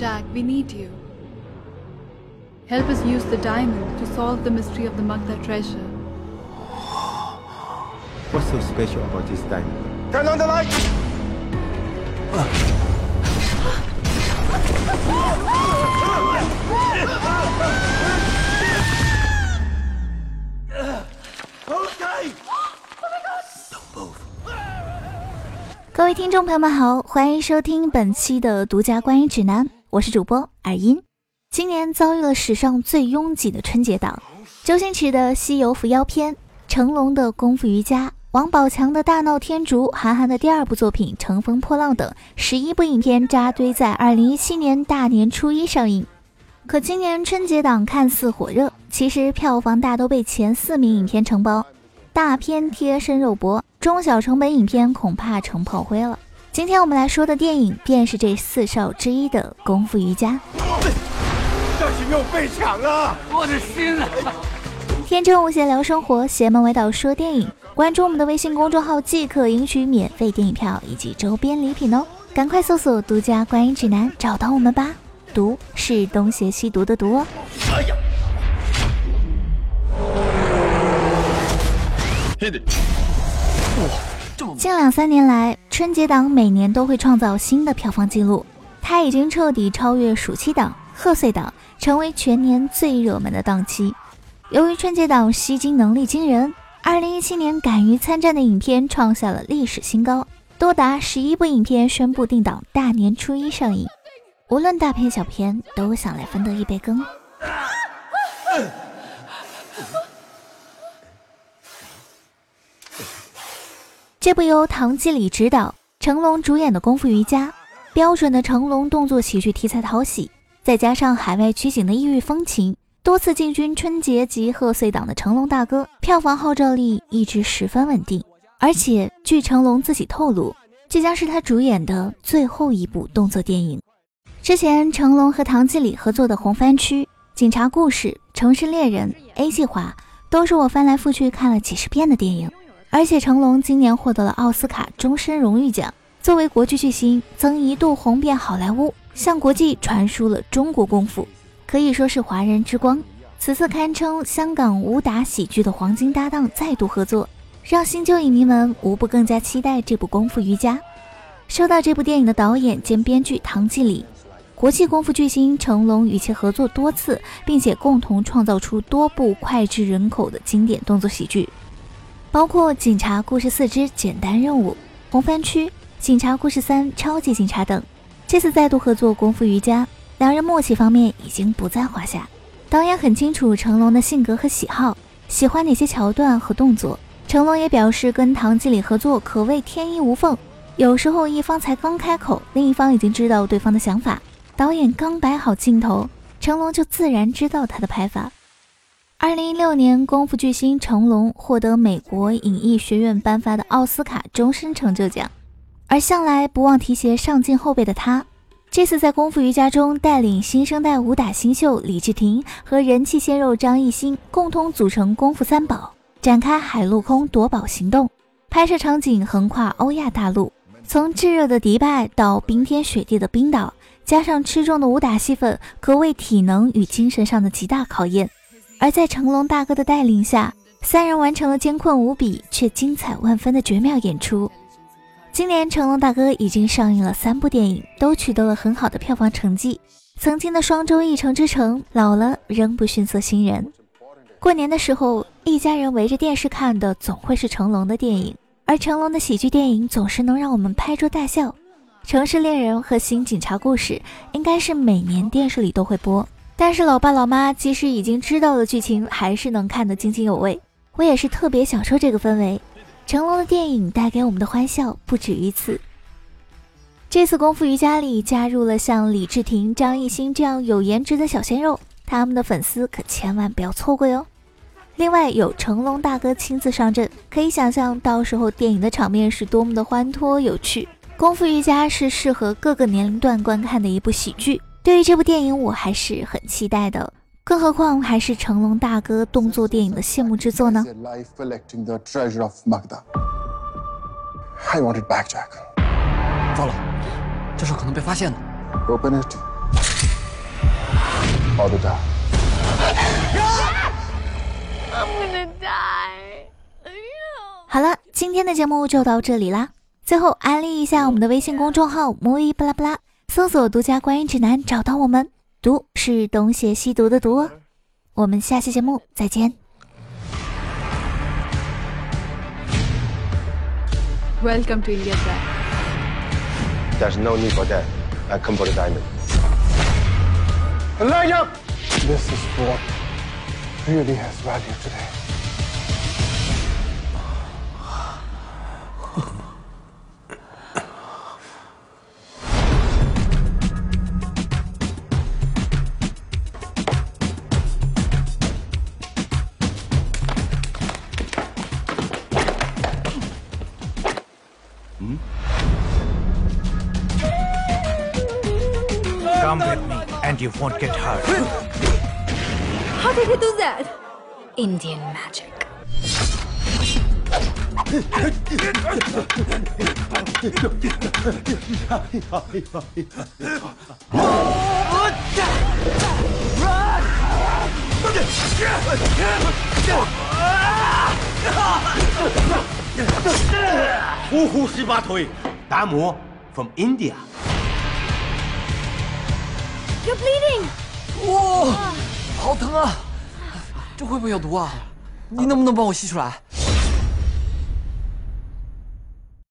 Jack, we need you. Help us use the diamond to solve the mystery of the Magda treasure. What's so special about this diamond? Turn on the light! 各位听众朋友们好，欢迎收听本期的独家观影指南，我是主播尔音。今年遭遇了史上最拥挤的春节档，周星驰的《西游伏妖篇》，成龙的《功夫瑜伽》，王宝强的《大闹天竺》，韩寒的第二部作品《乘风破浪》等十一部影片扎堆在二零一七年大年初一上映。可今年春节档看似火热，其实票房大都被前四名影片承包。大片贴身肉搏，中小成本影片恐怕成炮灰了。今天我们来说的电影便是这四少之一的《功夫瑜伽》。这是又被抢了，我的心啊！天真无邪聊生活，邪门歪道说电影。关注我们的微信公众号即可领取免费电影票以及周边礼品哦！赶快搜索“独家观影指南”，找到我们吧。毒是东邪西毒的毒哦。哎呀！近两三年来，春节档每年都会创造新的票房纪录，它已经彻底超越暑期档、贺岁档，成为全年最热门的档期。由于春节档吸金能力惊人，2017年敢于参战的影片创下了历史新高，多达十一部影片宣布定档大年初一上映。无论大片小片，都想来分得一杯羹。这部由唐季礼执导、成龙主演的功夫瑜伽，标准的成龙动作喜剧题材讨喜，再加上海外取景的异域风情，多次进军春节及贺岁档的成龙大哥，票房号召力一直十分稳定。而且据成龙自己透露，这将是他主演的最后一部动作电影。之前成龙和唐季礼合作的《红番区》《警察故事》《城市猎人》《A 计划》，都是我翻来覆去看了几十遍的电影。而且成龙今年获得了奥斯卡终身荣誉奖，作为国剧巨星，曾一度红遍好莱坞，向国际传输了中国功夫，可以说是华人之光。此次堪称香港武打喜剧的黄金搭档再度合作，让新旧影迷们无不更加期待这部功夫瑜伽。说到这部电影的导演兼编剧唐季礼，国际功夫巨星成龙与其合作多次，并且共同创造出多部脍炙人口的经典动作喜剧。包括《警察故事四之简单任务》《红番区》《警察故事三超级警察》等，这次再度合作《功夫瑜伽》，两人默契方面已经不在话下。导演很清楚成龙的性格和喜好，喜欢哪些桥段和动作。成龙也表示，跟唐季礼合作可谓天衣无缝。有时候一方才刚开口，另一方已经知道对方的想法。导演刚摆好镜头，成龙就自然知道他的拍法。二零一六年，功夫巨星成龙获得美国影艺学院颁发的奥斯卡终身成就奖，而向来不忘提携上进后辈的他，这次在功夫瑜伽中带领新生代武打新秀李治廷和人气鲜肉张艺兴共同组成功夫三宝，展开海陆空夺宝行动。拍摄场景横跨欧亚大陆，从炙热的迪拜到冰天雪地的冰岛，加上吃重的武打戏份，可谓体能与精神上的极大考验。而在成龙大哥的带领下，三人完成了艰困无比却精彩万分的绝妙演出。今年成龙大哥已经上映了三部电影，都取得了很好的票房成绩。曾经的双周一城之城，老了仍不逊色新人。过年的时候，一家人围着电视看的总会是成龙的电影，而成龙的喜剧电影总是能让我们拍桌大笑。《城市猎人》和《新警察故事》应该是每年电视里都会播。但是老爸老妈即使已经知道了剧情，还是能看得津津有味。我也是特别享受这个氛围。成龙的电影带给我们的欢笑不止于此。这次功夫瑜伽里加入了像李治廷、张艺兴这样有颜值的小鲜肉，他们的粉丝可千万不要错过哟。另外有成龙大哥亲自上阵，可以想象到时候电影的场面是多么的欢脱有趣。功夫瑜伽是适合各个年龄段观看的一部喜剧。对于这部电影，我还是很期待的，更何况还是成龙大哥动作电影的谢幕之作呢。糟了，这事可能被发现了。all the time. I'm gonna die. 好了，今天的节目就到这里啦。最后安利一下我们的微信公众号“魔芋巴拉巴拉”，搜索“独家观影指南”找到我们。读是东邪西毒的毒哦。我们下期节目再见。Welcome to India, Jack. There's no need for that. I come for the diamond. Elijah! This is what really has value today. Come with me, and you won't get hurt. How did he do that? Indian magic. Run! Uhu Sivatoi, Damu from India. You're bleeding. 哇，好疼啊！这会不会有毒啊？你能不能帮我吸出来？